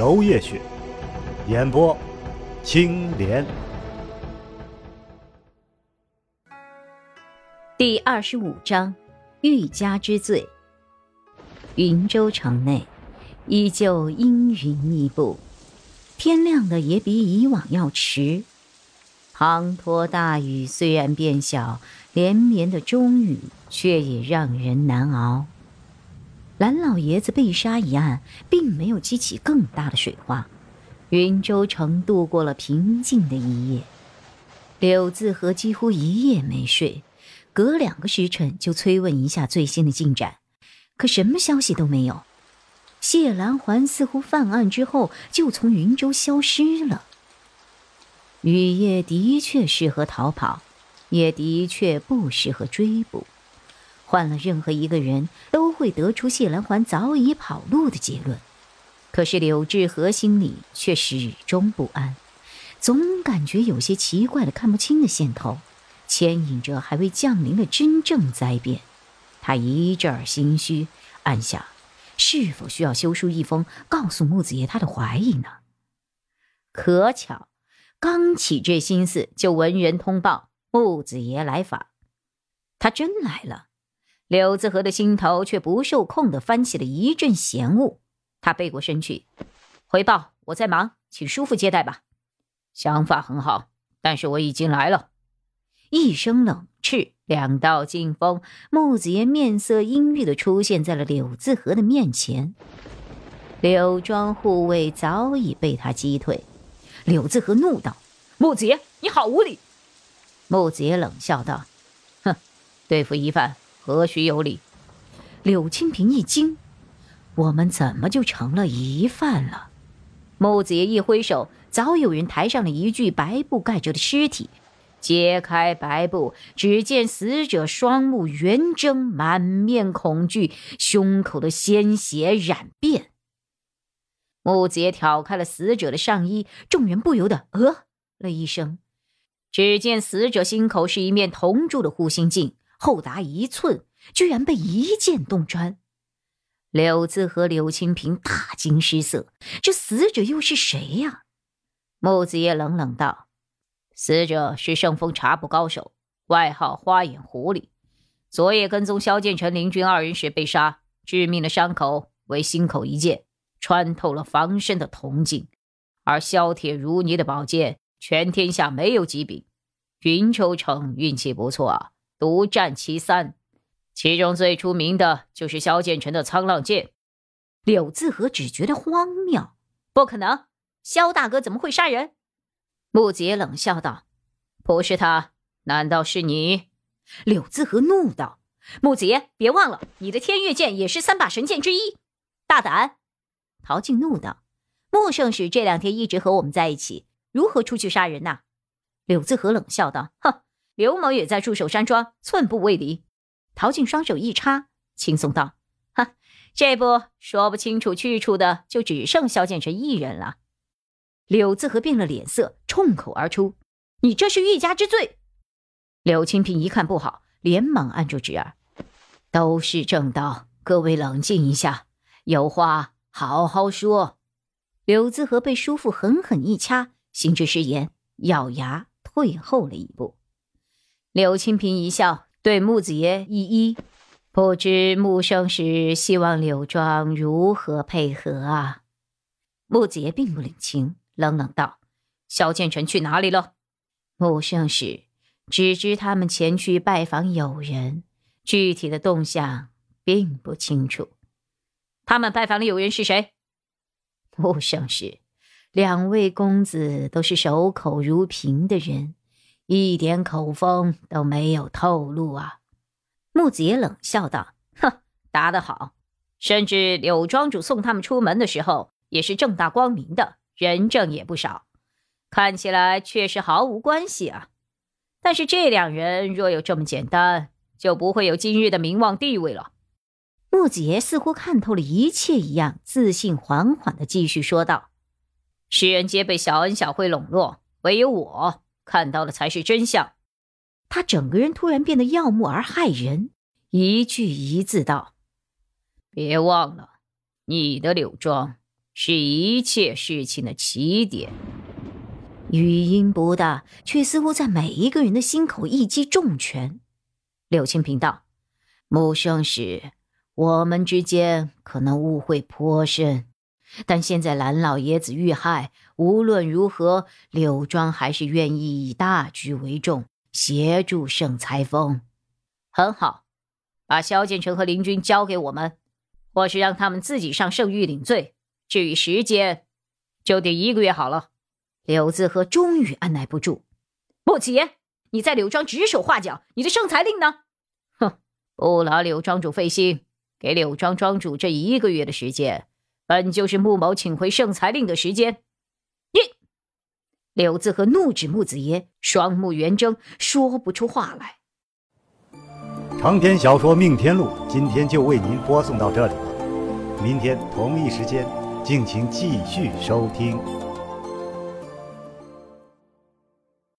楼夜雪，演播青莲。第二十五章，欲加之罪。云州城内依旧阴云密布，天亮的也比以往要迟。滂沱大雨虽然变小，连绵的中雨却也让人难熬。蓝老爷子被杀一案并没有激起更大的水花，云州城度过了平静的一夜。柳自和几乎一夜没睡。隔两个时辰就催问一下最新的进展，可什么消息都没有。谢兰环似乎犯案之后就从云州消失了。雨夜的确适合逃跑，也的确不适合追捕。换了任何一个人都会得出谢兰环早已跑路的结论。可是柳志和心里却始终不安，总感觉有些奇怪的、看不清的线头。牵引着还未降临的真正灾变，他一阵儿心虚，暗想：是否需要修书一封，告诉木子爷他的怀疑呢？可巧，刚起这心思，就闻人通报木子爷来访。他真来了，柳子和的心头却不受控的翻起了一阵嫌恶。他背过身去，回报：“我在忙，请叔父接待吧。”想法很好，但是我已经来了。一声冷斥，两道劲风，木子爷面色阴郁的出现在了柳自和的面前。柳庄护卫早已被他击退。柳自和怒道：“木子爷，你好无礼！”木子爷冷笑道：“哼，对付疑犯何须有礼？”柳清平一惊：“我们怎么就成了疑犯了？”木子爷一挥手，早有人抬上了一具白布盖着的尸体。揭开白布，只见死者双目圆睁，满面恐惧，胸口的鲜血染遍。木子爷挑开了死者的上衣，众人不由得呃了一声。只见死者心口是一面铜铸的护心镜，厚达一寸，居然被一剑洞穿。柳子和柳清平大惊失色，这死者又是谁呀？木子爷冷冷道。死者是圣风茶布高手，外号花眼狐狸。昨夜跟踪萧建成、林军二人时被杀，致命的伤口为心口一剑，穿透了防身的铜镜。而削铁如泥的宝剑，全天下没有几柄。云州城运气不错啊，独占其三。其中最出名的就是萧剑臣的沧浪剑。柳自和只觉得荒谬，不可能，萧大哥怎么会杀人？木杰冷笑道：“不是他，难道是你？”柳自和怒道：“木杰，别忘了，你的天月剑也是三把神剑之一。大胆！”陶静怒道：“穆圣使这两天一直和我们在一起，如何出去杀人呐？”柳自和冷笑道：“哼，刘某也在驻守山庄，寸步未离。”陶静双手一插，轻松道：“哈，这不说不清楚去处的，就只剩萧建成一人了。”柳自和变了脸色，冲口而出：“你这是欲加之罪！”柳清平一看不好，连忙按住侄儿：“都是正道，各位冷静一下，有话好好说。”柳自和被叔父狠狠一掐，心知失言，咬牙退后了一步。柳清平一笑，对木子爷一一：“不知木生时希望柳庄如何配合啊？”木子爷并不领情。冷冷道：“萧建成去哪里了？”木圣使只知他们前去拜访友人，具体的动向并不清楚。他们拜访的友人是谁？木圣使，两位公子都是守口如瓶的人，一点口风都没有透露啊。木子也冷笑道：“哼，答得好。甚至柳庄主送他们出门的时候。”也是正大光明的，人证也不少，看起来确实毫无关系啊。但是这两人若有这么简单，就不会有今日的名望地位了。木子爷似乎看透了一切一样，自信缓缓的继续说道：“世人皆被小恩小惠笼络，唯有我看到的才是真相。”他整个人突然变得耀目而骇人，一句一字道：“别忘了，你的柳庄是一切事情的起点。”语音不大，却似乎在每一个人的心口一击重拳。柳清平道：“木生使，我们之间可能误会颇深，但现在蓝老爷子遇害，无论如何，柳庄还是愿意以大局为重。”协助盛裁缝，很好，把萧建成和林军交给我们，或是让他们自己上圣域领罪。至于时间，就得一个月好了。柳子和终于按耐不住，莫子言，你在柳庄指手画脚，你的圣裁令呢？哼，不劳柳庄主费心，给柳庄庄主这一个月的时间，本就是穆某请回圣裁令的时间。你柳子和怒指穆子爷，双目圆睁，说不出话来。长篇小说《命天录》今天就为您播送到这里了，明天同一时间，敬请继续收听。